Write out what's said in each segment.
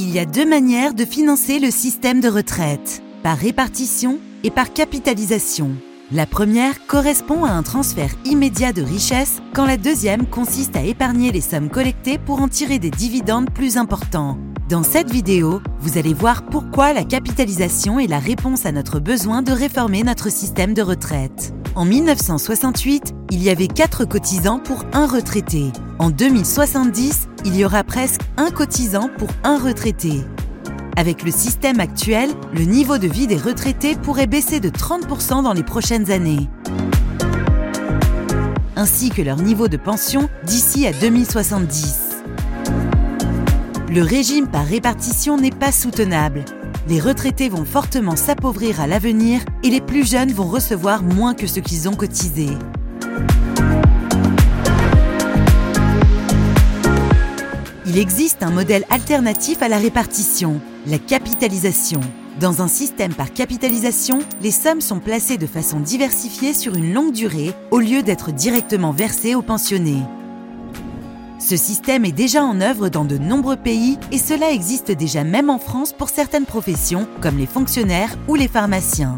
Il y a deux manières de financer le système de retraite, par répartition et par capitalisation. La première correspond à un transfert immédiat de richesse, quand la deuxième consiste à épargner les sommes collectées pour en tirer des dividendes plus importants. Dans cette vidéo, vous allez voir pourquoi la capitalisation est la réponse à notre besoin de réformer notre système de retraite. En 1968, il y avait 4 cotisants pour un retraité. En 2070, il y aura presque un cotisant pour un retraité. Avec le système actuel, le niveau de vie des retraités pourrait baisser de 30% dans les prochaines années, ainsi que leur niveau de pension d'ici à 2070. Le régime par répartition n'est pas soutenable. Les retraités vont fortement s'appauvrir à l'avenir et les plus jeunes vont recevoir moins que ce qu'ils ont cotisé. Il existe un modèle alternatif à la répartition, la capitalisation. Dans un système par capitalisation, les sommes sont placées de façon diversifiée sur une longue durée au lieu d'être directement versées aux pensionnés. Ce système est déjà en œuvre dans de nombreux pays et cela existe déjà même en France pour certaines professions comme les fonctionnaires ou les pharmaciens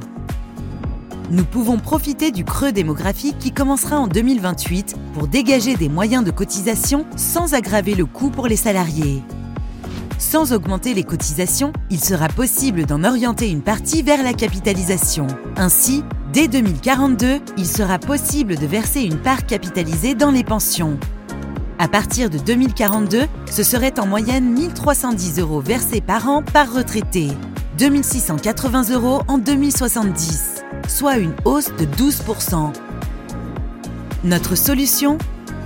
nous pouvons profiter du creux démographique qui commencera en 2028 pour dégager des moyens de cotisation sans aggraver le coût pour les salariés. Sans augmenter les cotisations, il sera possible d'en orienter une partie vers la capitalisation. Ainsi, dès 2042, il sera possible de verser une part capitalisée dans les pensions. À partir de 2042, ce serait en moyenne 1310 euros versés par an par retraité, 2680 euros en 2070 soit une hausse de 12%. Notre solution?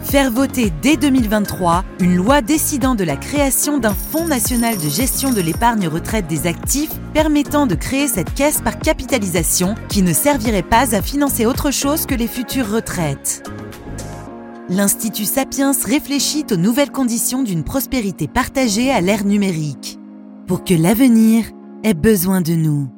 Faire voter dès 2023 une loi décidant de la création d'un Fonds national de gestion de l'épargne retraite des actifs permettant de créer cette caisse par capitalisation qui ne servirait pas à financer autre chose que les futures retraites. L'Institut Sapiens réfléchit aux nouvelles conditions d'une prospérité partagée à l'ère numérique, pour que l'avenir ait besoin de nous.